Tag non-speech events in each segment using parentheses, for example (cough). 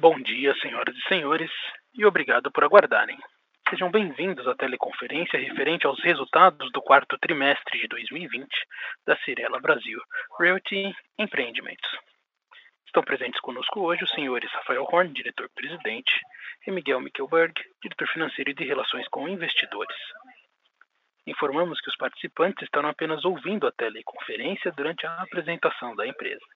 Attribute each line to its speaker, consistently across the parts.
Speaker 1: Bom dia, senhoras e senhores, e obrigado por aguardarem. Sejam bem-vindos à teleconferência referente aos resultados do quarto trimestre de 2020 da Cirela Brasil Realty Empreendimentos. Estão presentes conosco hoje os senhores Rafael Horn, diretor-presidente, e Miguel Mickelberg, diretor financeiro e de relações com investidores. Informamos que os participantes estarão apenas ouvindo a teleconferência durante a apresentação da empresa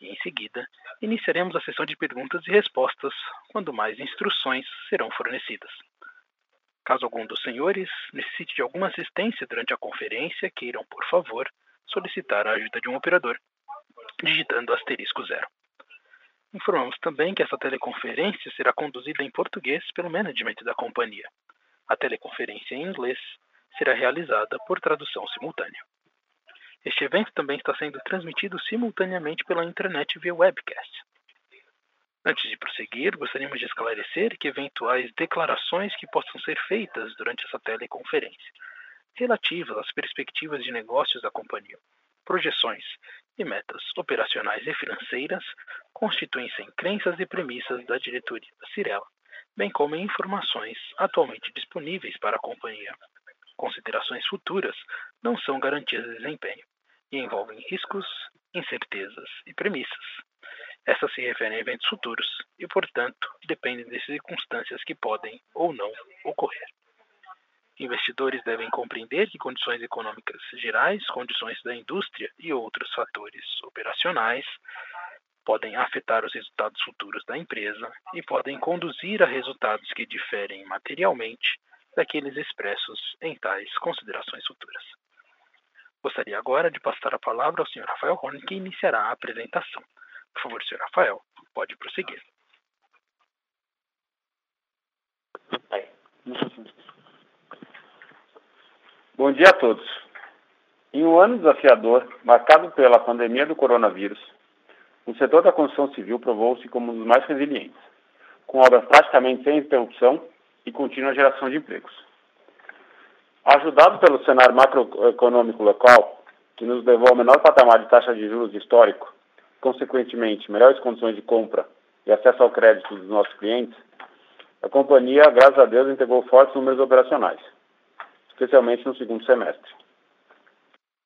Speaker 1: e, em seguida, iniciaremos a sessão de perguntas e respostas, quando mais instruções serão fornecidas. Caso algum dos senhores necessite de alguma assistência durante a conferência, queiram, por favor, solicitar a ajuda de um operador, digitando asterisco zero. Informamos também que essa teleconferência será conduzida em português pelo management da companhia. A teleconferência em inglês será realizada por tradução simultânea. Este evento também está sendo transmitido simultaneamente pela internet via webcast. Antes de prosseguir, gostaríamos de esclarecer que eventuais declarações que possam ser feitas durante essa teleconferência, relativas às perspectivas de negócios da companhia, projeções e metas operacionais e financeiras, constituem-se em crenças e premissas da diretoria da Cirela, bem como em informações atualmente disponíveis para a companhia. Considerações futuras não são garantias de desempenho e envolvem riscos, incertezas e premissas. Essas se referem a eventos futuros e, portanto, dependem de circunstâncias que podem ou não ocorrer. Investidores devem compreender que condições econômicas gerais, condições da indústria e outros fatores operacionais podem afetar os resultados futuros da empresa e podem conduzir a resultados que diferem materialmente daqueles expressos em tais considerações futuras. Gostaria agora de passar a palavra ao Sr. Rafael Horn, que iniciará a apresentação. Por favor, Sr. Rafael, pode prosseguir.
Speaker 2: Bom dia a todos. Em um ano desafiador, marcado pela pandemia do coronavírus, o setor da construção civil provou-se como um dos mais resilientes, com obras praticamente sem interrupção e contínua geração de empregos. Ajudado pelo cenário macroeconômico local, que nos levou ao menor patamar de taxa de juros histórico, consequentemente, melhores condições de compra e acesso ao crédito dos nossos clientes, a companhia, graças a Deus, entregou fortes números operacionais, especialmente no segundo semestre.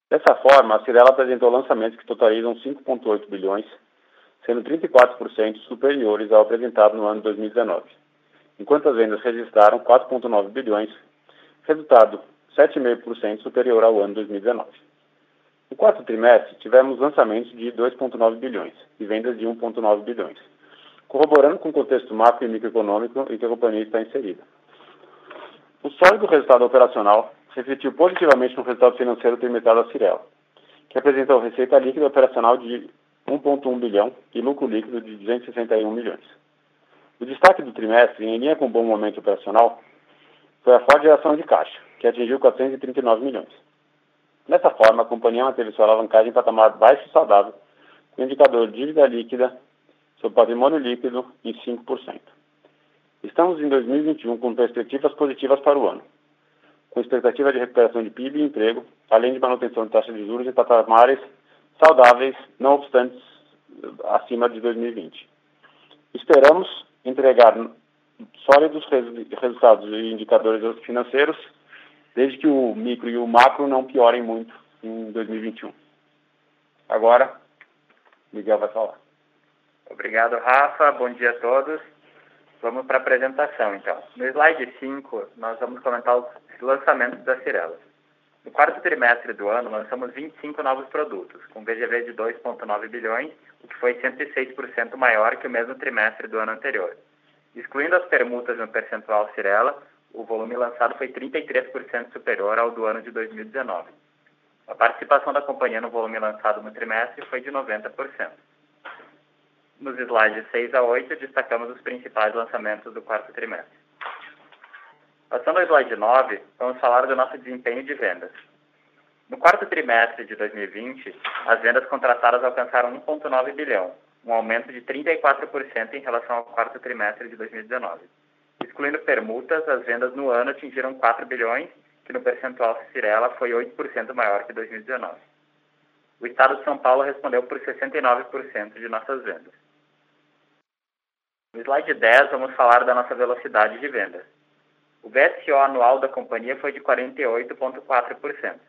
Speaker 2: Dessa forma, a Cirela apresentou lançamentos que totalizam 5,8 bilhões, sendo 34% superiores ao apresentado no ano de 2019, enquanto as vendas registraram 4,9 bilhões, resultado 7,5% superior ao ano 2019. No quarto trimestre, tivemos lançamentos de 2,9 bilhões e vendas de 1,9 bilhões, corroborando com o contexto macro e microeconômico em que a companhia está inserida. O sólido resultado operacional refletiu positivamente no resultado financeiro trimestral da Cirela, que apresentou receita líquida operacional de 1,1 bilhão e lucro líquido de 261 milhões. O destaque do trimestre, em linha com o bom momento operacional, foi a forte geração de caixa, que atingiu 439 milhões. Dessa forma, a companhia manteve sua alavancagem em patamar baixo e saudável, com o indicador dívida líquida sobre patrimônio líquido em 5%. Estamos em 2021 com perspectivas positivas para o ano, com expectativa de recuperação de PIB e emprego, além de manutenção de taxa de juros em patamares saudáveis, não obstante acima de 2020. Esperamos entregar sólidos resultados e indicadores financeiros, desde que o micro e o macro não piorem muito em 2021. Agora, Miguel vai falar.
Speaker 3: Obrigado, Rafa. Bom dia a todos. Vamos para a apresentação, então. No slide 5, nós vamos comentar os lançamentos da Cirela. No quarto trimestre do ano, lançamos 25 novos produtos, com VGV de 2,9 bilhões, o que foi 106% maior que o mesmo trimestre do ano anterior. Excluindo as permutas no percentual Cirela, o volume lançado foi 33% superior ao do ano de 2019. A participação da companhia no volume lançado no trimestre foi de 90%. Nos slides 6 a 8, destacamos os principais lançamentos do quarto trimestre. Passando ao slide 9, vamos falar do nosso desempenho de vendas. No quarto trimestre de 2020, as vendas contratadas alcançaram 1,9 bilhão, um aumento de 34% em relação ao quarto trimestre de 2019. Excluindo permutas, as vendas no ano atingiram 4 bilhões, que no percentual Cirela foi 8% maior que 2019. O estado de São Paulo respondeu por 69% de nossas vendas. No slide 10, vamos falar da nossa velocidade de vendas. O VSO anual da companhia foi de 48,4%.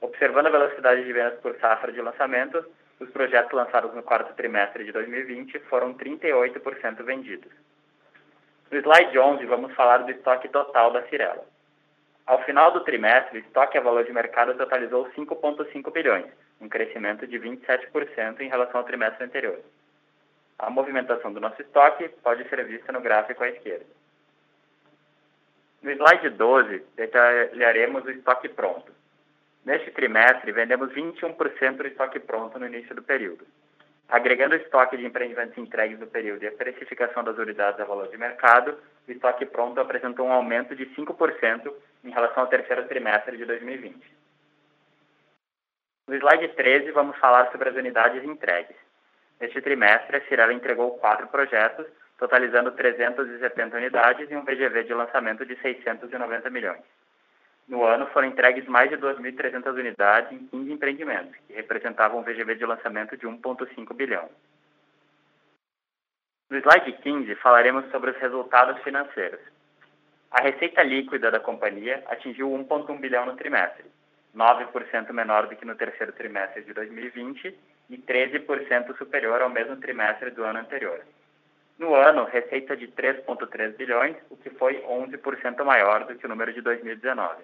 Speaker 3: Observando a velocidade de vendas por safra de lançamento, os projetos lançados no quarto trimestre de 2020 foram 38% vendidos. No slide 11, vamos falar do estoque total da Cirela. Ao final do trimestre, o estoque a valor de mercado totalizou 5,5 bilhões, um crescimento de 27% em relação ao trimestre anterior. A movimentação do nosso estoque pode ser vista no gráfico à esquerda. No slide 12, detalharemos o estoque pronto. Neste trimestre, vendemos 21% do estoque pronto no início do período. Agregando o estoque de empreendimentos entregues no período e a precificação das unidades a valor de mercado, o estoque pronto apresentou um aumento de 5% em relação ao terceiro trimestre de 2020. No slide 13, vamos falar sobre as unidades entregues. Neste trimestre, a Cirela entregou quatro projetos, totalizando 370 unidades e um VGV de lançamento de 690 milhões. No ano, foram entregues mais de 2.300 unidades em 15 empreendimentos, que representavam um VGV de lançamento de 1,5 bilhão. No slide 15, falaremos sobre os resultados financeiros. A receita líquida da companhia atingiu 1,1 bilhão no trimestre, 9% menor do que no terceiro trimestre de 2020 e 13% superior ao mesmo trimestre do ano anterior. No ano, receita de 3,3 bilhões, o que foi 11% maior do que o número de 2019.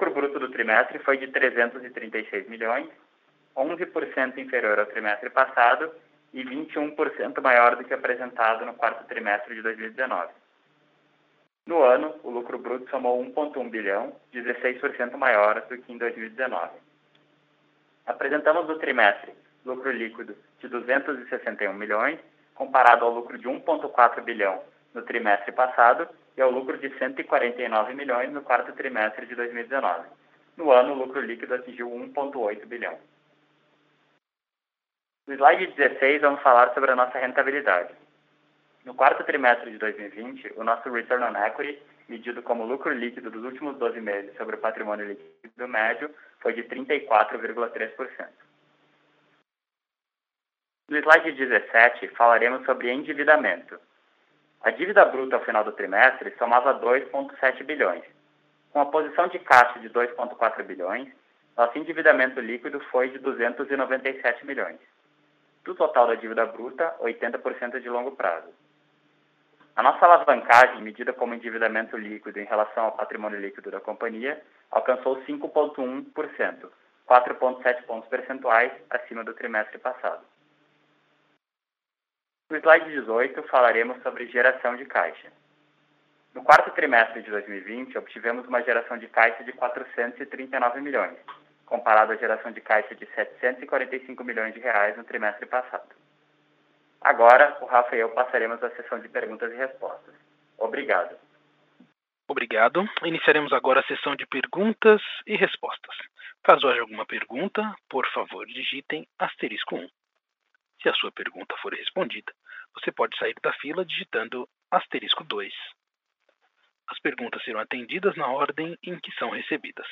Speaker 3: Lucro bruto do trimestre foi de 336 milhões, 11% inferior ao trimestre passado e 21% maior do que apresentado no quarto trimestre de 2019. No ano, o lucro bruto somou 1,1 bilhão, 16% maior do que em 2019. Apresentamos no trimestre lucro líquido de 261 milhões, comparado ao lucro de 1,4 bilhão no trimestre passado e ao lucro de 149 milhões no quarto trimestre de 2019. No ano, o lucro líquido atingiu 1,8 bilhão. No slide 16, vamos falar sobre a nossa rentabilidade. No quarto trimestre de 2020, o nosso Return on Equity, medido como lucro líquido dos últimos 12 meses sobre o patrimônio líquido médio, foi de 34,3%. No slide 17, falaremos sobre endividamento. A dívida bruta ao final do trimestre somava 2,7 bilhões. Com a posição de caixa de 2,4 bilhões, nosso endividamento líquido foi de 297 milhões. Do total da dívida bruta, 80% de longo prazo. A nossa alavancagem, medida como endividamento líquido em relação ao patrimônio líquido da companhia, alcançou 5,1%, 4,7 pontos percentuais acima do trimestre passado. No slide 18, falaremos sobre geração de caixa. No quarto trimestre de 2020, obtivemos uma geração de caixa de 439 milhões, comparado à geração de caixa de 745 milhões de reais no trimestre passado. Agora, o Rafa e eu passaremos à sessão de perguntas e respostas. Obrigado.
Speaker 1: Obrigado. Iniciaremos agora a sessão de perguntas e respostas. Caso haja alguma pergunta, por favor, digitem asterisco 1. Se a sua pergunta for respondida, você pode sair da fila digitando asterisco 2. As perguntas serão atendidas na ordem em que são recebidas.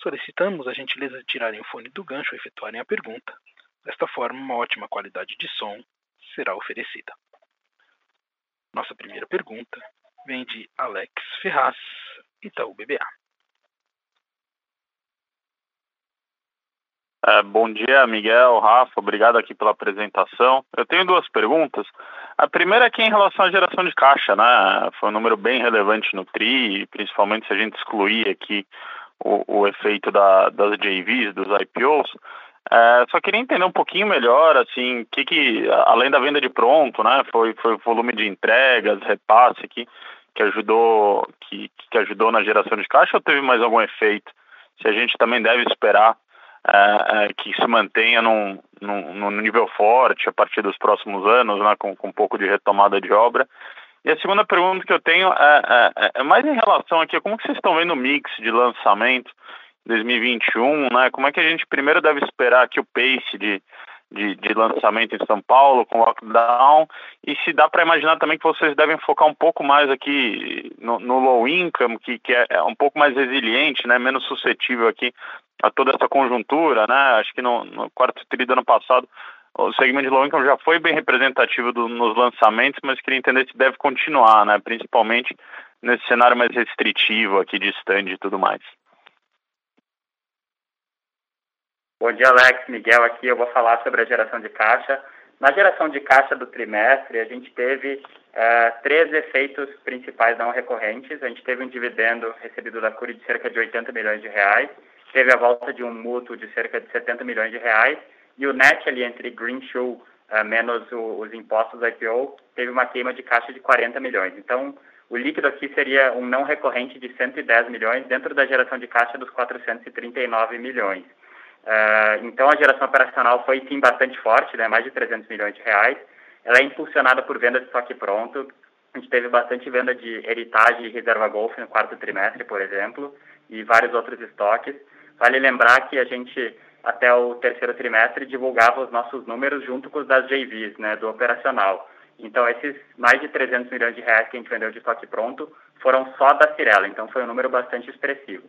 Speaker 1: Solicitamos a gentileza de tirarem o fone do gancho ao efetuarem a pergunta. Desta forma, uma ótima qualidade de som será oferecida. Nossa primeira pergunta vem de Alex Ferraz, Itaú BBA.
Speaker 4: É, bom dia, Miguel, Rafa, obrigado aqui pela apresentação. Eu tenho duas perguntas. A primeira é em relação à geração de caixa, né? Foi um número bem relevante no TRI, principalmente se a gente excluir aqui o, o efeito da, das JVs, dos IPOs. É, só queria entender um pouquinho melhor, assim, que que, além da venda de pronto, né, foi, foi o volume de entregas, repasse aqui, que ajudou, que, que ajudou na geração de caixa ou teve mais algum efeito? Se a gente também deve esperar é, é, que se mantenha num, num, num, nível forte a partir dos próximos anos, né, com, com um pouco de retomada de obra. E a segunda pergunta que eu tenho é, é, é mais em relação aqui, como que vocês estão vendo o mix de lançamento 2021, né? Como é que a gente primeiro deve esperar aqui o pace de, de, de lançamento em São Paulo com lockdown e se dá para imaginar também que vocês devem focar um pouco mais aqui no, no low income, que, que é, é um pouco mais resiliente, né? Menos suscetível aqui a toda essa conjuntura, né? Acho que no, no quarto tri do ano passado o segmento de low income já foi bem representativo do, nos lançamentos, mas queria entender se deve continuar, né? Principalmente nesse cenário mais restritivo aqui de stand e tudo mais.
Speaker 3: Bom dia, Alex. Miguel aqui. Eu vou falar sobre a geração de caixa. Na geração de caixa do trimestre, a gente teve uh, três efeitos principais não recorrentes. A gente teve um dividendo recebido da Curi de cerca de 80 milhões de reais, teve a volta de um mútuo de cerca de 70 milhões de reais, e o net ali entre Green Shoe uh, menos o, os impostos do IPO teve uma queima de caixa de 40 milhões. Então, o líquido aqui seria um não recorrente de 110 milhões dentro da geração de caixa dos 439 milhões. Uh, então, a geração operacional foi, sim, bastante forte, né, mais de 300 milhões de reais. Ela é impulsionada por venda de estoque pronto. A gente teve bastante venda de Heritage e Reserva Golf no quarto trimestre, por exemplo, e vários outros estoques. Vale lembrar que a gente, até o terceiro trimestre, divulgava os nossos números junto com os das JVs, né, do operacional. Então, esses mais de 300 milhões de reais que a gente vendeu de estoque pronto foram só da Cirela, então foi um número bastante expressivo.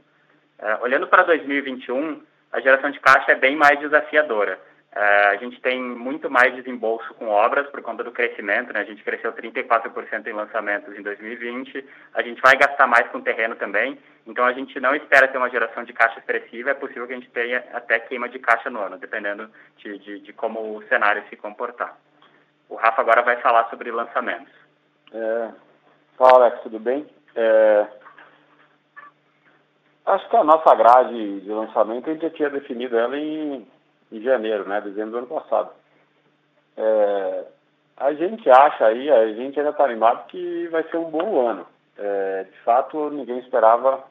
Speaker 3: Uh, olhando para 2021, a geração de caixa é bem mais desafiadora. Uh, a gente tem muito mais desembolso com obras por conta do crescimento, né? A gente cresceu 34% em lançamentos em 2020. A gente vai gastar mais com terreno também. Então a gente não espera ter uma geração de caixa expressiva. É possível que a gente tenha até queima de caixa no ano, dependendo de, de, de como o cenário se comportar. O Rafa agora vai falar sobre lançamentos.
Speaker 2: É... Fala, Alex, tudo bem? É... Acho que a nossa grade de lançamento a gente já tinha definido ela em, em janeiro, né? Dezembro do ano passado. É, a gente acha aí, a gente ainda está animado que vai ser um bom ano. É, de fato, ninguém esperava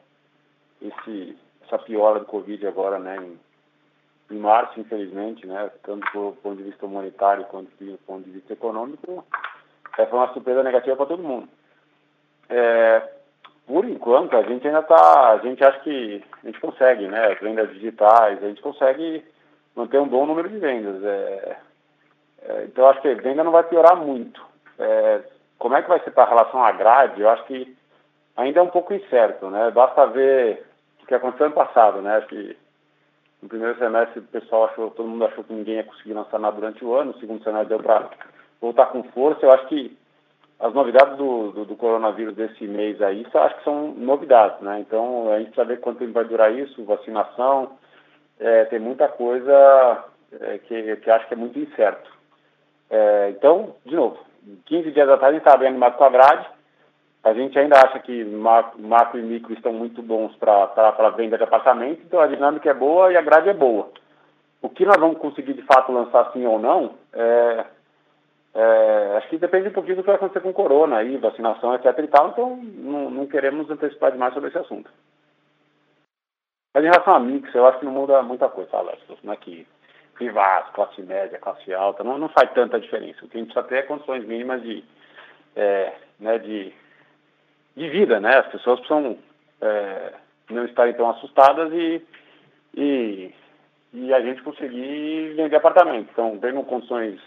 Speaker 2: esse, essa piora do Covid agora, né? Em, em março, infelizmente, né? Tanto do ponto de vista humanitário quanto do ponto de vista econômico, é, foi uma surpresa negativa para todo mundo. É, por enquanto, a gente ainda está, a gente acha que a gente consegue, né? As vendas digitais, a gente consegue manter um bom número de vendas. É, é, então, acho que a venda não vai piorar muito. É, como é que vai ser para a relação à grade? Eu acho que ainda é um pouco incerto, né? Basta ver o que aconteceu ano passado, né? Acho que no primeiro semestre o pessoal achou, todo mundo achou que ninguém ia conseguir lançar nada durante o ano, no segundo semestre deu para voltar com força. Eu acho que as novidades do, do, do, coronavírus desse mês aí, acho que são novidades, né? Então, a gente precisa ver quanto tempo vai durar isso, vacinação, é, tem muita coisa é, que, que acho que é muito incerto. É, então, de novo, 15 dias atrás a gente estava bem animado com a gente ainda acha que macro, e micro estão muito bons para venda de apartamento, então a dinâmica é boa e a grade é boa. O que nós vamos conseguir de fato lançar sim ou não, é, é, acho que depende um pouquinho do que vai acontecer com corona aí, vacinação, etc e tal, então não, não queremos antecipar demais sobre esse assunto. Mas em relação a mix, eu acho que não muda muita coisa, tá, Alex? Não é que privados, classe média, classe alta, não, não faz tanta diferença. O que a gente precisa ter é condições mínimas de, é, né, de, de vida, né? As pessoas precisam é, não estarem tão assustadas e, e, e a gente conseguir vender apartamento. Então, vendo condições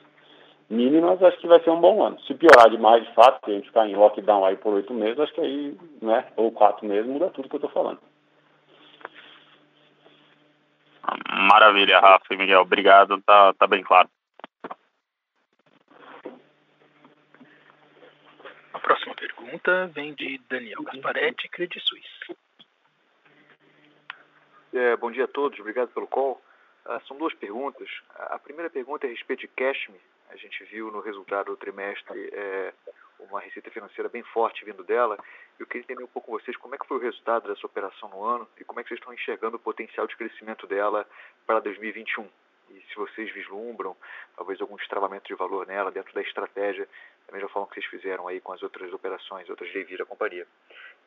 Speaker 2: mínimas, acho que vai ser um bom ano. Se piorar demais, de fato, que a gente ficar em lockdown aí por oito meses, acho que aí, né, ou quatro meses, muda tudo que eu estou falando.
Speaker 4: Maravilha, Rafa e Miguel, obrigado, tá, tá bem claro.
Speaker 1: A próxima pergunta vem de Daniel Gasparetti, Credit Suisse.
Speaker 5: É, bom dia a todos, obrigado pelo call. Uh, são duas perguntas. A primeira pergunta é a respeito de Cashme. A gente viu no resultado do trimestre é, uma receita financeira bem forte vindo dela. Eu queria entender um pouco com vocês como é que foi o resultado dessa operação no ano e como é que vocês estão enxergando o potencial de crescimento dela para 2021. E se vocês vislumbram talvez algum destravamento de valor nela dentro da estratégia, da mesma forma que vocês fizeram aí com as outras operações, outras JVs da companhia.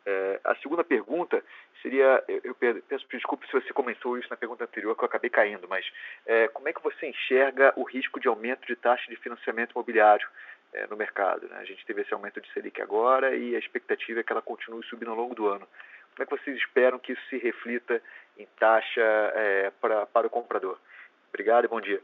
Speaker 5: É, a segunda pergunta seria, eu, eu peço desculpa se você comentou isso na pergunta anterior, que eu acabei caindo, mas é, como é que você enxerga o risco de aumento de taxa de financiamento imobiliário é, no mercado? Né? A gente teve esse aumento de Selic agora e a expectativa é que ela continue subindo ao longo do ano. Como é que vocês esperam que isso se reflita em taxa é, pra, para o comprador? Obrigado e bom dia.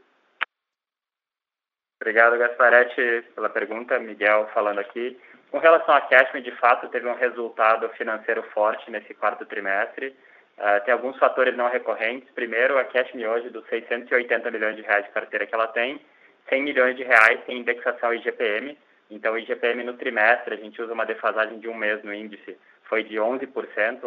Speaker 3: Obrigado, Gasparetti, pela pergunta. Miguel falando aqui. Com relação a Cashme, de fato, teve um resultado financeiro forte nesse quarto trimestre. Uh, tem alguns fatores não recorrentes. Primeiro, a Cashme hoje, dos 680 milhões de reais de carteira que ela tem, 100 milhões de reais sem indexação IGPM. Então, o IGPM no trimestre, a gente usa uma defasagem de um mês no índice, foi de 11%,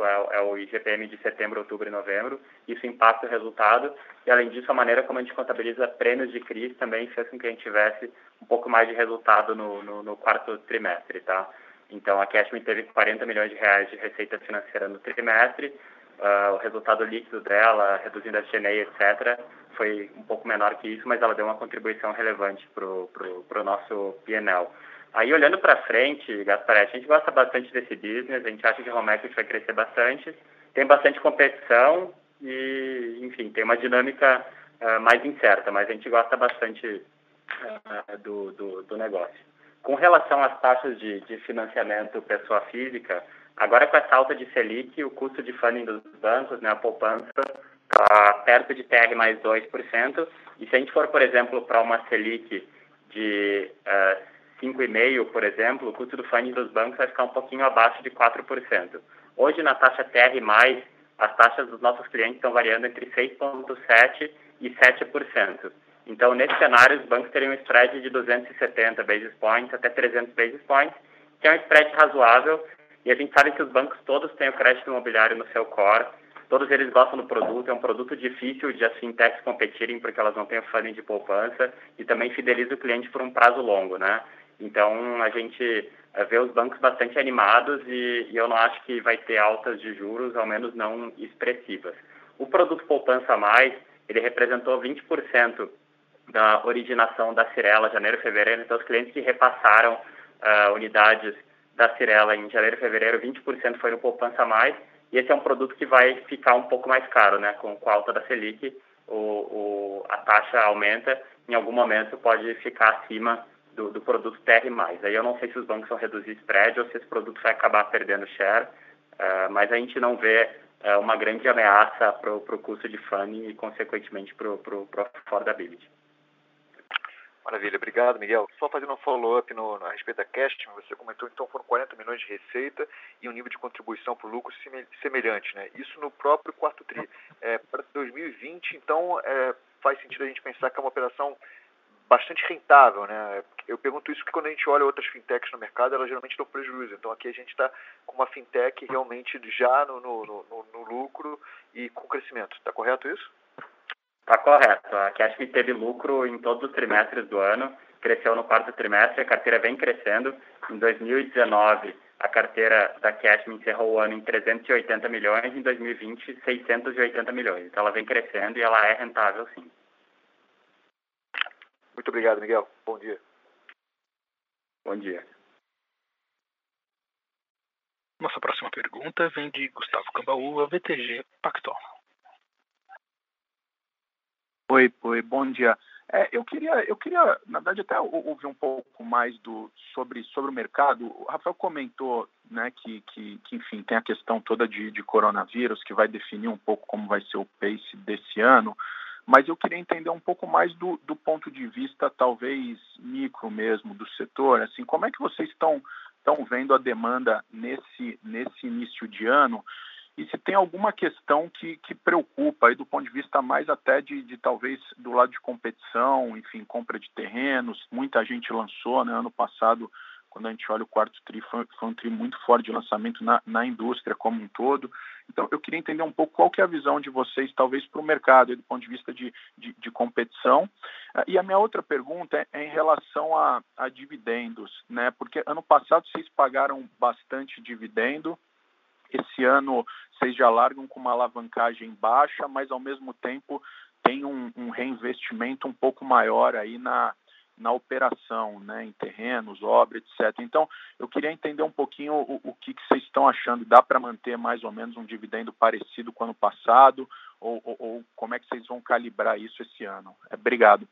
Speaker 3: é, é o IGPM de setembro, outubro e novembro. Isso impacta o resultado. E, além disso, a maneira como a gente contabiliza prêmios de crise também fez com que a gente tivesse um pouco mais de resultado no, no, no quarto trimestre, tá? Então, a Cashman teve 40 milhões de reais de receita financeira no trimestre. Uh, o resultado líquido dela, reduzindo a SG&A, etc., foi um pouco menor que isso, mas ela deu uma contribuição relevante para o nosso P&L. Aí, olhando para frente, Gasparetti, a gente gosta bastante desse business, a gente acha que o home equity vai crescer bastante, tem bastante competição e, enfim, tem uma dinâmica uh, mais incerta, mas a gente gosta bastante uh, do, do, do, negócio. Com relação às taxas de, de financiamento pessoa física, agora com essa alta de Selic, o custo de funding dos bancos, né, a poupança, está perto de TR mais 2%, e se a gente for, por exemplo, para uma Selic de uh, 5,5%, por exemplo, o custo do funding dos bancos vai ficar um pouquinho abaixo de 4%. Hoje, na taxa TR+, as taxas dos nossos clientes estão variando entre 6,7% e 7%. Então, nesse cenário, os bancos teriam um spread de 270 basis points até 300 basis points, que é um spread razoável, e a gente sabe que os bancos todos têm o crédito imobiliário no seu core, todos eles gostam do produto, é um produto difícil de as fintechs competirem porque elas não têm o funding de poupança e também fideliza o cliente por um prazo longo, né? Então, a gente eh, vê os bancos bastante animados e, e, eu não acho que vai ter altas de juros, ao menos não expressivas. O produto Poupança Mais, ele representou 20% da originação da Cirela janeiro e fevereiro, então os clientes que repassaram uh, unidades da Cirela em janeiro e fevereiro, 20% foi no Poupança Mais, e esse é um produto que vai ficar um pouco mais caro, né? Com, com a alta da Selic, o, o, a taxa aumenta, em algum momento pode ficar acima do, do produto TR+. Aí eu não sei se os bancos vão reduzir spread ou se esse produto vai acabar perdendo share, uh, mas a gente não vê uh, uma grande ameaça para o custo de funding e, consequentemente, para o affordability.
Speaker 5: Maravilha, obrigado, Miguel. Só fazendo um follow-up a respeito da Cash, você comentou então foram 40 milhões de receita e um nível de contribuição para o lucro semelhante, né? Isso no próprio quarto TRI. É, para 2020, então, é, faz sentido a gente pensar que é uma operação bastante rentável, né? Eu pergunto isso porque quando a gente olha outras fintechs no mercado, elas geralmente dão prejuízo. Então aqui a gente está com uma fintech realmente já no, no, no, no lucro e com crescimento. Está correto isso?
Speaker 3: Está correto. A Cashme teve lucro em todos os trimestres do ano, cresceu no quarto trimestre, a carteira vem crescendo. Em 2019, a carteira da Cashme encerrou o ano em 380 milhões, em 2020, 680 milhões. Então ela vem crescendo e ela é rentável sim.
Speaker 5: Muito obrigado, Miguel. Bom dia.
Speaker 3: Bom dia.
Speaker 1: Nossa próxima pergunta vem de Gustavo Cambaúva, VTG Pactual.
Speaker 6: Oi, oi, bom dia. É, eu queria, eu queria, na verdade, até ouvir um pouco mais do sobre, sobre o mercado. O Rafael comentou, né, que, que, que enfim tem a questão toda de, de coronavírus que vai definir um pouco como vai ser o pace desse ano mas eu queria entender um pouco mais do, do ponto de vista, talvez, micro mesmo, do setor. Assim, como é que vocês estão, estão vendo a demanda nesse, nesse início de ano? E se tem alguma questão que, que preocupa aí do ponto de vista mais até de, de talvez do lado de competição, enfim, compra de terrenos, muita gente lançou, né, ano passado quando a gente olha o quarto tri, foi, foi um tri muito forte de lançamento na, na, indústria como um todo. Então, eu queria entender um pouco qual que é a visão de vocês, talvez, para o mercado, do ponto de vista de, de, de, competição. E a minha outra pergunta é, é em relação a, a dividendos, né? Porque ano passado vocês pagaram bastante dividendo, esse ano vocês já largam com uma alavancagem baixa, mas ao mesmo tempo tem um, um reinvestimento um pouco maior aí na, na operação, né, em terrenos, obra, etc. Então, eu queria entender um pouquinho o, o que, que, vocês estão achando. Dá para manter mais ou menos um dividendo parecido com o ano passado? Ou, ou, ou, como é que vocês vão calibrar isso esse ano? É, obrigado.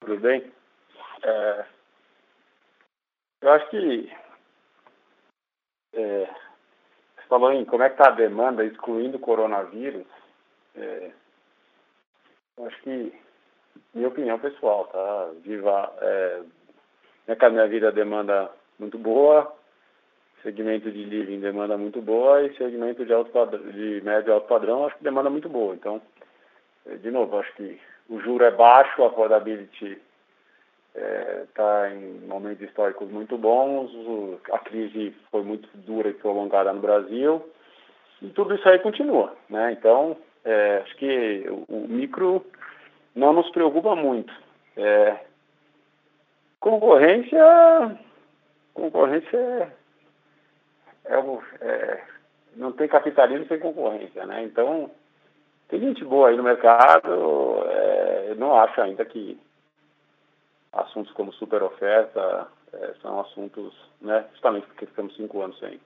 Speaker 2: Tudo bem? É, eu acho que é, você falou em como é que está a demanda, excluindo o coronavírus. É, acho que, minha opinião pessoal, tá? Viva, é, minha, minha vida demanda muito boa, segmento de living demanda muito boa e segmento de, alto padrão, de médio alto padrão acho que demanda muito boa. Então, de novo, acho que o juro é baixo, a affordability está é, em momentos históricos muito bons, a crise foi muito dura e prolongada no Brasil, e tudo isso aí continua. Né? Então, é, acho que o, o, micro não nos preocupa muito. É, concorrência, concorrência é, é, é, não tem capitalismo sem concorrência, né? Então, tem gente boa aí no mercado, é, não acho ainda que assuntos como super oferta é, são assuntos, né, justamente porque ficamos cinco anos sem,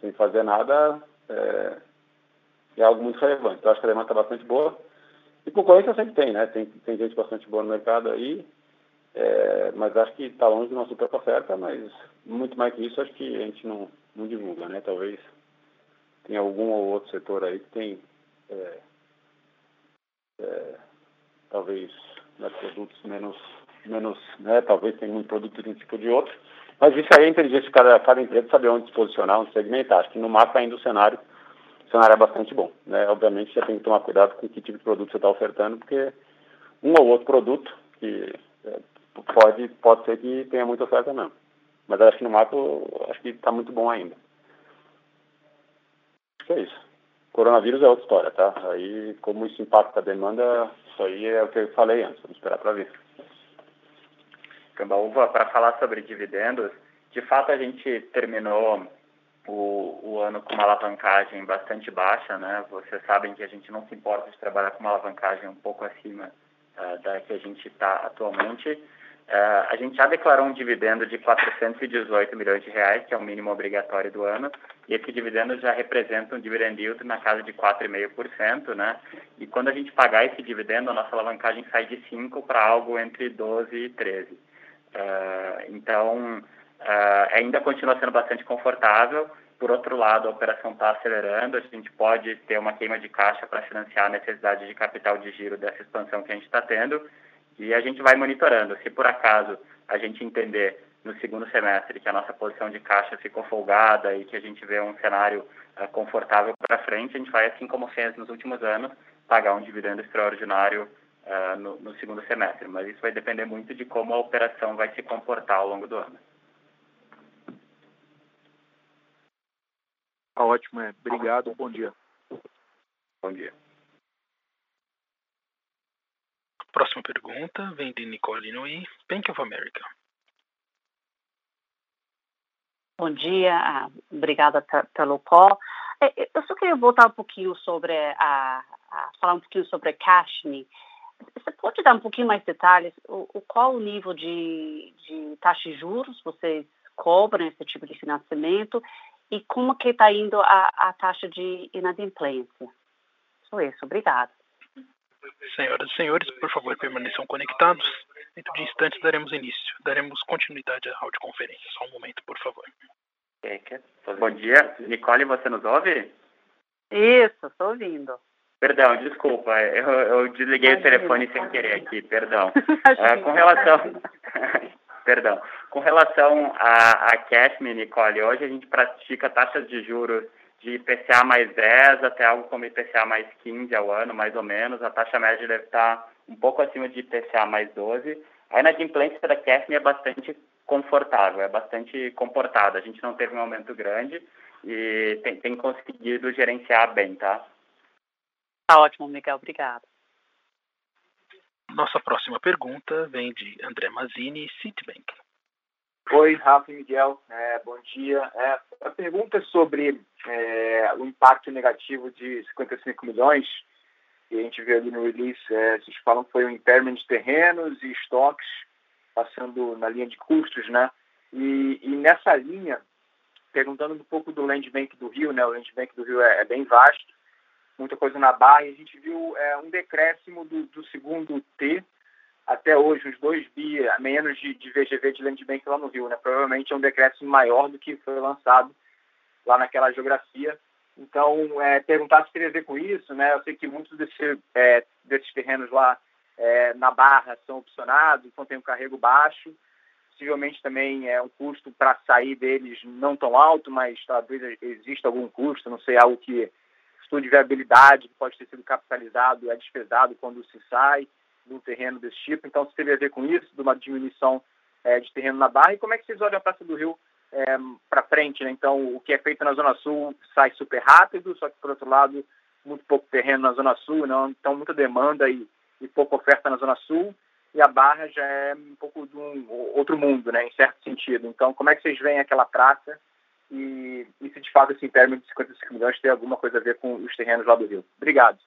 Speaker 2: sem fazer nada, é, é algo muito relevante. Eu acho que a demanda está bastante boa. E concorrência sempre tem, né? Tem, tem gente bastante boa no mercado aí, é, mas acho que está longe de uma super oferta, mas muito mais que isso acho que a gente não, não divulga, né? Talvez tenha algum ou outro setor aí que tem é, é, talvez né, produtos menos menos, né, talvez tenha um produto de um tipo de outro. Mas isso aí é inteligência de cada, cada empresa saber onde se posicionar, onde segmentar. Acho que no mapa ainda o cenário, o cenário é bastante bom. Né? Obviamente você tem que tomar cuidado com que tipo de produto você está ofertando, porque um ou outro produto que é, pode, pode ser que tenha muita oferta mesmo. Mas acho que no mapa acho que está muito bom ainda. Acho que é isso. Coronavírus é outra história, tá? Aí como isso impacta a demanda, isso aí é o que eu falei antes, vamos esperar para ver.
Speaker 3: Cambaúva, para falar sobre dividendos, de fato a gente terminou o, o, ano com uma alavancagem bastante baixa, né? Vocês sabem que a gente não se importa de trabalhar com uma alavancagem um pouco acima uh, da que a gente está atualmente. Uh, a gente já declarou um dividendo de 418 milhões de reais, que é o mínimo obrigatório do ano, e esse dividendo já representa um dividend yield na casa de 4,5%, né? E quando a gente pagar esse dividendo, a nossa alavancagem sai de 5 para algo entre 12 e 13. Uh, então, uh, ainda continua sendo bastante confortável. Por outro lado, a operação está acelerando, a gente pode ter uma queima de caixa para financiar a necessidade de capital de giro dessa expansão que a gente está tendo e a gente vai monitorando. Se por acaso a gente entender no segundo semestre que a nossa posição de caixa ficou folgada e que a gente vê um cenário uh, confortável para frente, a gente vai, assim como fez nos últimos anos, pagar um dividendo extraordinário uh, no, no, segundo semestre, mas isso vai depender muito de como a operação vai se comportar ao longo do ano.
Speaker 6: Tá ótimo, é. Obrigado, bom dia.
Speaker 2: Bom dia.
Speaker 1: Próxima pergunta vem de Nicole Nui, Bank of America.
Speaker 7: Bom dia, ah, obrigada pelo call. É, eu só queria voltar um pouquinho sobre a, a falar um pouquinho sobre a Cashme. Você pode dar um pouquinho mais detalhes? O, o qual o nível de, de taxa de juros vocês cobram esse tipo de financiamento e como que está indo a, a taxa de inadimplência? Só isso, obrigada.
Speaker 1: Senhoras e senhores, por favor, permaneçam conectados. Dentro de instantes daremos início. Daremos continuidade à audioconferência. Só um momento, por favor.
Speaker 3: Bom dia. Nicole, você nos ouve?
Speaker 7: Isso, estou ouvindo.
Speaker 3: Perdão, desculpa, eu, eu desliguei Imagina. o telefone sem querer aqui, perdão. uh, (laughs) com relação. (laughs) perdão. Com relação a, a Cashme, Nicole, hoje a gente pratica taxas de juros de IPCA mais 10 até algo como IPCA mais 15 ao ano, mais ou menos. A taxa média deve estar um pouco acima de IPCA mais 12. A inadimplência da Cashme é bastante confortável, é bastante comportada. A gente não teve um aumento grande e tem, tem conseguido gerenciar bem, tá?
Speaker 7: Tá ótimo, Miguel. Obrigada.
Speaker 1: Nossa próxima pergunta vem de André Mazzini, Citibank.
Speaker 8: Oi, Rafa e Miguel. É, bom dia. É, a pergunta é sobre é, o impacto negativo de 55 milhões que a gente vê ali no release. É, vocês falam que foi um impairment de terrenos e estoques passando na linha de custos, né? E, e nessa linha, perguntando um pouco do Land Bank do Rio, né? O Land Bank do Rio é, é bem vasto muita coisa na barra, e a gente viu é, um decréscimo do, do, segundo T até hoje, uns 2 bi menos de, de VGV de Land Bank lá no Rio. Né? Provavelmente é um decréscimo maior do que foi lançado lá naquela geografia. Então, é, perguntar se teria a ver com isso, né? Eu sei que muitos desse, é, desses terrenos lá é, na Barra são opcionados, então tem um carrego baixo. possivelmente também é um custo para sair deles não tão alto, mas talvez exista algum custo, não sei, algo que de viabilidade que pode ter sido capitalizado, é despesado quando se sai de um terreno desse tipo. Então, se teve a ver com isso, de uma diminuição é, de terreno na Barra. E como é que vocês olham a Praça do Rio é, para frente? Né? Então, o que é feito na Zona Sul sai super rápido, só que, por outro lado, muito pouco terreno na Zona Sul, não? então muita demanda e, e pouca oferta na Zona Sul. E a Barra já é um pouco de um outro mundo, né, em certo sentido. Então, como é que vocês veem aquela praça e, e se de fato esse término de 55 milhões tem alguma coisa a ver com os terrenos lá do Rio? Obrigado.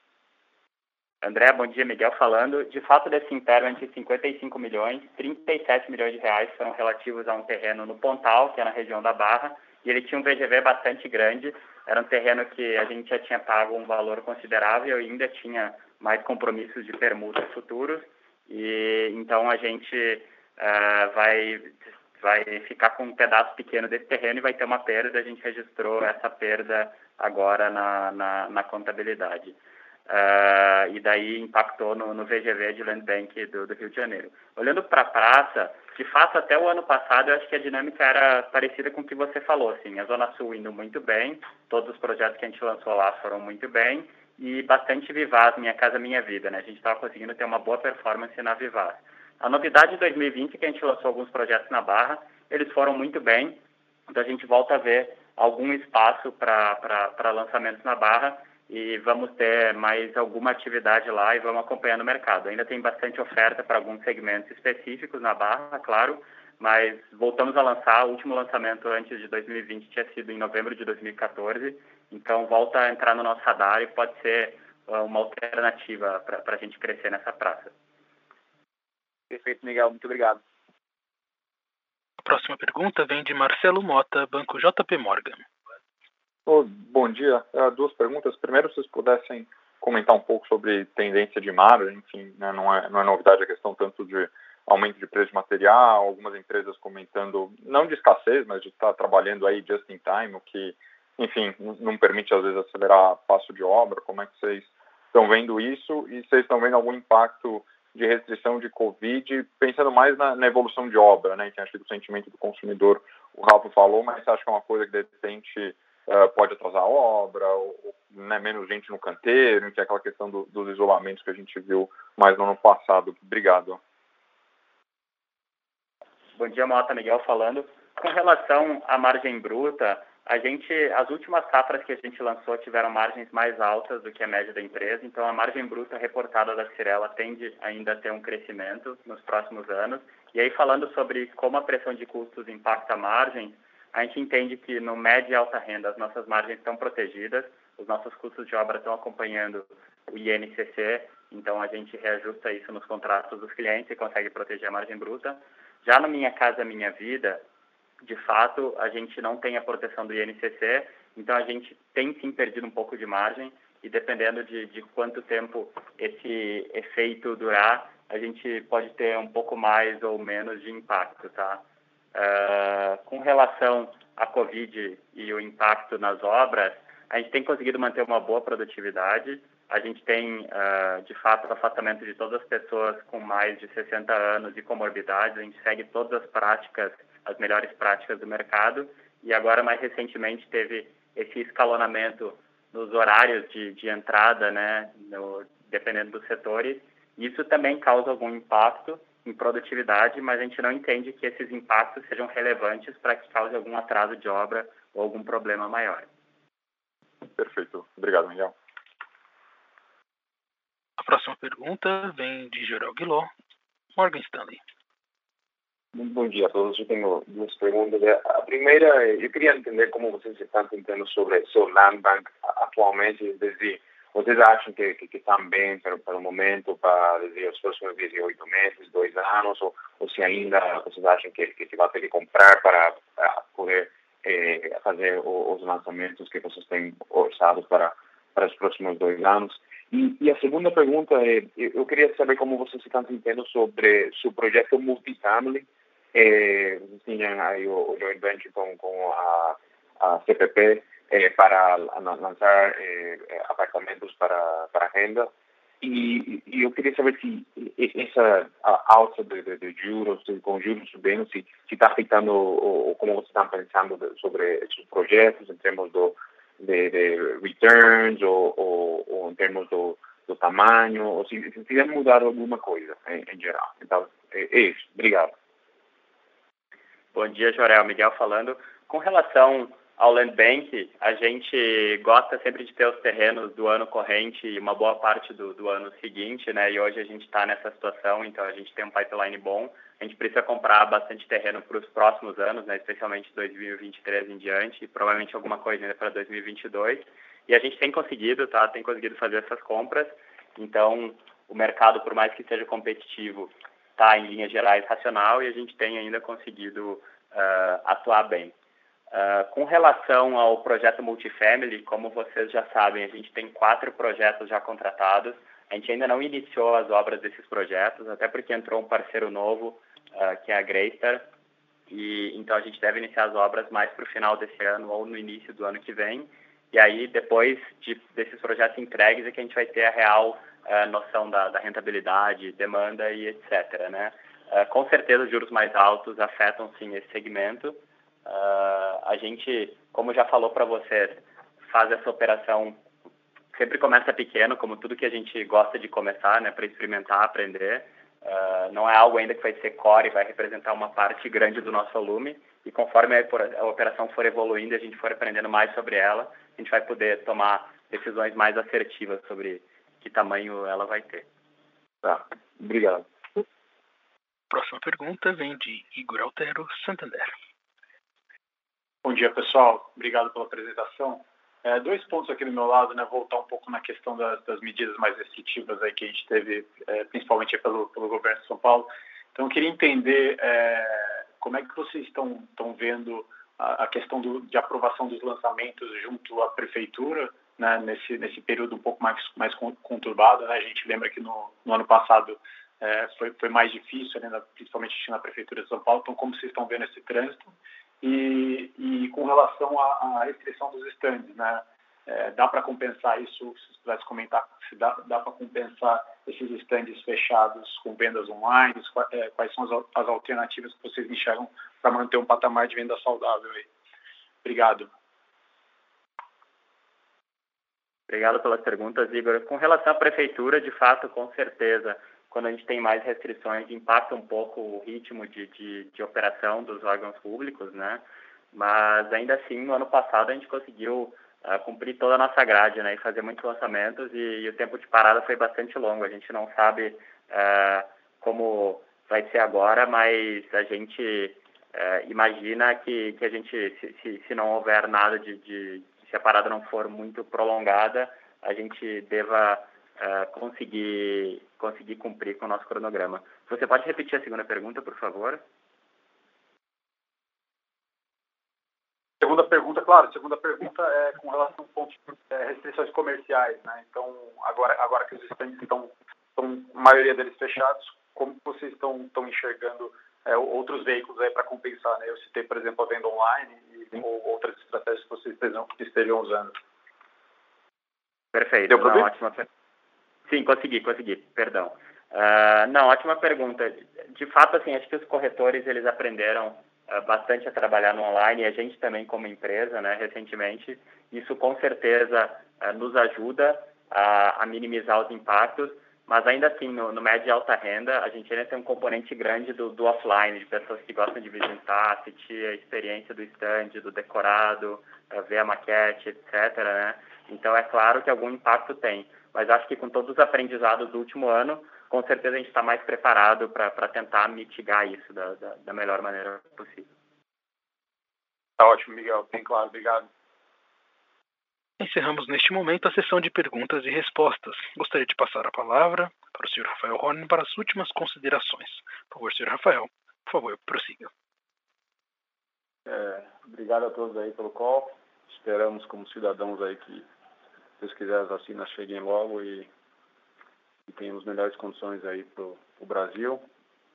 Speaker 3: André, bom dia, Miguel falando. De fato, desse impairment de 55 milhões, 37 milhões de reais foram relativos a um terreno no Pontal, que é na região da Barra, e ele tinha um VGV bastante grande. Era um terreno que a gente já tinha pago um valor considerável e ainda tinha mais compromissos de permuta futuros. E então a gente uh, vai vai ficar com um pedaço pequeno desse terreno e vai ter uma perda. A gente registrou essa perda agora na, na, na contabilidade. Uh, e daí impactou no, no, VGV de Land Bank do, do Rio de Janeiro. Olhando para a praça, de fato, até o ano passado, eu acho que a dinâmica era parecida com o que você falou. Assim, a Zona Sul indo muito bem, todos os projetos que a gente lançou lá foram muito bem, e bastante Vivaz, Minha Casa Minha Vida. Né? A gente estava conseguindo ter uma boa performance na Vivaz. A novidade de 2020 é que a gente lançou alguns projetos na Barra, eles foram muito bem, então a gente volta a ver algum espaço para lançamentos na Barra, e vamos ter mais alguma atividade lá e vamos acompanhando o mercado. Ainda tem bastante oferta para alguns segmentos específicos na Barra, claro, mas voltamos a lançar. O último lançamento antes de 2020 tinha sido em novembro de 2014, então volta a entrar no nosso radar e pode ser uh, uma alternativa para a gente crescer nessa praça.
Speaker 8: Perfeito, Miguel. Muito obrigado.
Speaker 1: A próxima pergunta vem de Marcelo Mota, Banco JP Morgan.
Speaker 9: Oh, bom dia. Uh, duas perguntas. Primeiro, se vocês pudessem comentar um pouco sobre tendência de margem, enfim, né, não, é, não é novidade a questão tanto de aumento de preço de material, algumas empresas comentando, não de escassez, mas de estar trabalhando aí just in time, o que, enfim, não permite às vezes acelerar passo de obra. Como é que vocês estão vendo isso e vocês estão vendo algum impacto de restrição de Covid, pensando mais na, na evolução de obra, né? Que acho que do sentimento do consumidor o Rafa falou, mas acho que é uma coisa que de repente uh, pode atrasar a obra, ou, né, menos gente no canteiro, que é aquela questão do, dos isolamentos que a gente viu mais no ano passado. Obrigado.
Speaker 3: Bom dia, Mota Miguel falando. Com relação à margem bruta, a gente, as últimas safras que a gente lançou tiveram margens mais altas do que a média da empresa, então a margem bruta reportada da Cirela tende ainda a ter um crescimento nos próximos anos. E aí falando sobre como a pressão de custos impacta a margem, a gente entende que no médio e alta renda as nossas margens estão protegidas, os nossos custos de obra estão acompanhando o INCC, então a gente reajusta isso nos contratos dos clientes e consegue proteger a margem bruta. Já no Minha Casa Minha Vida, de fato, a gente não tem a proteção do INCC, então a gente tem sim perdido um pouco de margem e dependendo de, de quanto tempo esse efeito durar, a gente pode ter um pouco mais ou menos de impacto, tá? Uh, com relação à Covid e o impacto nas obras, a gente tem conseguido manter uma boa produtividade. A gente tem, uh, de fato, o afastamento de todas as pessoas com mais de 60 anos e comorbidades. A gente segue todas as práticas, as melhores práticas do mercado. E agora, mais recentemente, teve esse escalonamento nos horários de, de entrada, né, no, dependendo dos setores. Isso também causa algum impacto, em produtividade, mas a gente não entende que esses impactos sejam relevantes para que cause algum atraso de obra ou algum problema maior.
Speaker 9: Perfeito. Obrigado, Miguel.
Speaker 1: A próxima pergunta vem de Gerald Guiló, Morgan Stanley.
Speaker 10: Bom dia a todos. Eu tenho duas perguntas. A primeira, eu queria entender como vocês estão entendendo sobre o Land Bank atualmente, desde vocês acham que, que, que estão bem para, para o momento, para dizer, os próximos 18 meses, dois anos, ou, ou se ainda vocês acham que, que, que vai ter que comprar para, para poder eh, fazer os lançamentos que vocês têm orçados para, para os próximos dois anos? E, e, a segunda pergunta é, eu queria saber como vocês estão sentindo sobre seu projeto multifamily. Eh, vocês tinham aí o, o joint venture com, com a, a CPP, eh, para lanzar eh, apartamentos para, para renda.
Speaker 8: E, e, eu queria saber se essa alta de, de, de juros, com juros subindo, se está afetando ou, como vocês estão pensando sobre esses projetos em termos do, de, de returns ou, ou, ou, em termos do, do tamanho, ou se, se tiver mudado alguma coisa em, em geral. Então, é, é, isso. Obrigado.
Speaker 3: Bom dia, Jorel. Miguel falando. Com relação ao Land Bank, a gente gosta sempre de ter os terrenos do ano corrente e uma boa parte do, do ano seguinte, né? E hoje a gente está nessa situação, então a gente tem um pipeline bom. A gente precisa comprar bastante terreno para os próximos anos, né? Especialmente 2023 em diante, e provavelmente alguma coisa ainda para 2022. E a gente tem conseguido, tá? Tem conseguido fazer essas compras. Então, o mercado, por mais que seja competitivo, está em linhas gerais racional e a gente tem ainda conseguido uh, atuar bem. Uh, com relação ao projeto Multifamily, como vocês já sabem, a gente tem quatro projetos já contratados. A gente ainda não iniciou as obras desses projetos, até porque entrou um parceiro novo, uh, que é a Greystar, e então a gente deve iniciar as obras mais para o final desse ano ou no início do ano que vem. E aí, depois de, desses projetos entregues, é que a gente vai ter a real uh, noção da, da, rentabilidade, demanda e etc. Né? com certeza, os juros mais altos afetam sim esse segmento, Uh, a gente, como já falou para vocês, faz essa operação sempre começa pequeno, como tudo que a gente gosta de começar, né, para experimentar, aprender. Uh, não é algo ainda que vai ser core, vai representar uma parte grande do nosso volume. E conforme a operação for evoluindo, a gente for aprendendo mais sobre ela, a gente vai poder tomar decisões mais assertivas sobre que tamanho ela vai ter.
Speaker 8: Tá, obrigado.
Speaker 1: Próxima pergunta vem de Igor Altero, Santander.
Speaker 11: Bom dia, pessoal. Obrigado pela apresentação. É, dois pontos aqui do meu lado, né? Voltar um pouco na questão das, das medidas mais restritivas aí que a gente teve, é, principalmente pelo, pelo governo de São Paulo. Então, eu queria entender é, como é que vocês estão, estão vendo a, a questão do, de aprovação dos lançamentos junto à prefeitura, né? Nesse, nesse período um pouco mais, mais conturbado, né? A gente lembra que no, no ano passado é, foi, foi mais difícil, né? principalmente na prefeitura de São Paulo. Então, como vocês estão vendo esse trânsito? E, e com relação à, restrição dos estandes, né? É, dá para compensar isso? Se pudesse comentar, se dá, dá para compensar esses estandes fechados com vendas online? É, quais são as, as alternativas que vocês enxergam para manter um patamar de venda saudável aí? Obrigado.
Speaker 3: Obrigado pelas perguntas, Igor. Com relação à prefeitura, de fato, com certeza, quando a gente tem mais restrições, impacta um pouco o ritmo de, de, de operação dos órgãos públicos, né? Mas ainda assim, no ano passado a gente conseguiu uh, cumprir toda a nossa grade, né? E fazer muitos lançamentos e, e, o tempo de parada foi bastante longo. A gente não sabe uh, como vai ser agora, mas a gente uh, imagina que, que a gente, se, se, se não houver nada de, de, se a parada não for muito prolongada, a gente deva uh, conseguir, conseguir cumprir com o nosso cronograma. Você pode repetir a segunda pergunta, por favor?
Speaker 11: Segunda pergunta, claro, segunda pergunta é com relação a pontos, é, restrições comerciais, né? Então, agora, agora que os estandes estão, estão, a maioria deles fechados, como vocês estão, estão enxergando é, outros veículos aí para compensar, né? Eu citei, por exemplo, a venda online e ou outras estratégias que vocês estejam, estejam usando.
Speaker 3: Perfeito, Deu Não, ótima, Sim, consegui, consegui, perdão. Uh, não, ótima pergunta. De fato, assim, acho que os corretores eles aprenderam bastante a trabalhar no online e a gente também como empresa, né, recentemente. Isso com certeza uh, nos ajuda a, a, minimizar os impactos, mas ainda assim, no, no médio e alta renda, a gente ainda tem um componente grande do, do offline, de pessoas que gostam de visitar, assistir a experiência do stand, do decorado, ver a maquete, etc. Né? Então, é claro que algum impacto tem mas acho que com todos os aprendizados do último ano, com certeza a gente está mais preparado para tentar mitigar isso da, da, da, melhor maneira possível.
Speaker 11: Tá ótimo, Miguel. Bem claro. Obrigado.
Speaker 1: Encerramos neste momento a sessão de perguntas e respostas. Gostaria de passar a palavra para o Sr. Rafael Horn para as últimas considerações. Por favor, Sr. Rafael, por favor, prossiga.
Speaker 2: É, obrigado a todos aí pelo call. Esperamos como cidadãos aí que Deus quiser, as vacinas cheguem logo e, e tenhamos melhores condições aí para o Brasil.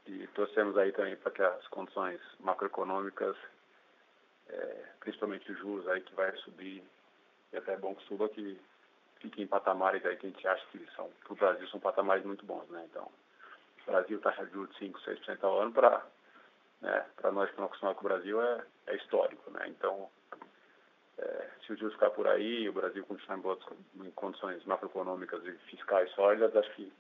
Speaker 2: E torcemos aí também para que as condições macroeconômicas, é, principalmente os juros aí que vai subir, e até é bom que suba, que fiquem em patamares aí que a gente acha que são, para o Brasil, são patamares muito bons, né? Então, o Brasil taxa de juros de 5, 6% ao ano para né, para nós que não acostumamos com o Brasil é, é histórico, né? Então, é, se o juros ficar por aí, o Brasil continuar em, boas, em condições macroeconômicas e fiscais sólidas, acho que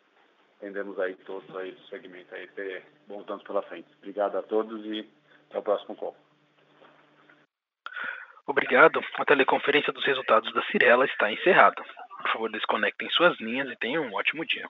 Speaker 2: tendemos aí todos aí do segmento aí ter bons anos pela frente. Obrigado a todos e até o próximo call.
Speaker 1: Obrigado. A teleconferência dos resultados da Cirela está encerrada. Por favor, desconectem suas linhas e tenham um ótimo dia.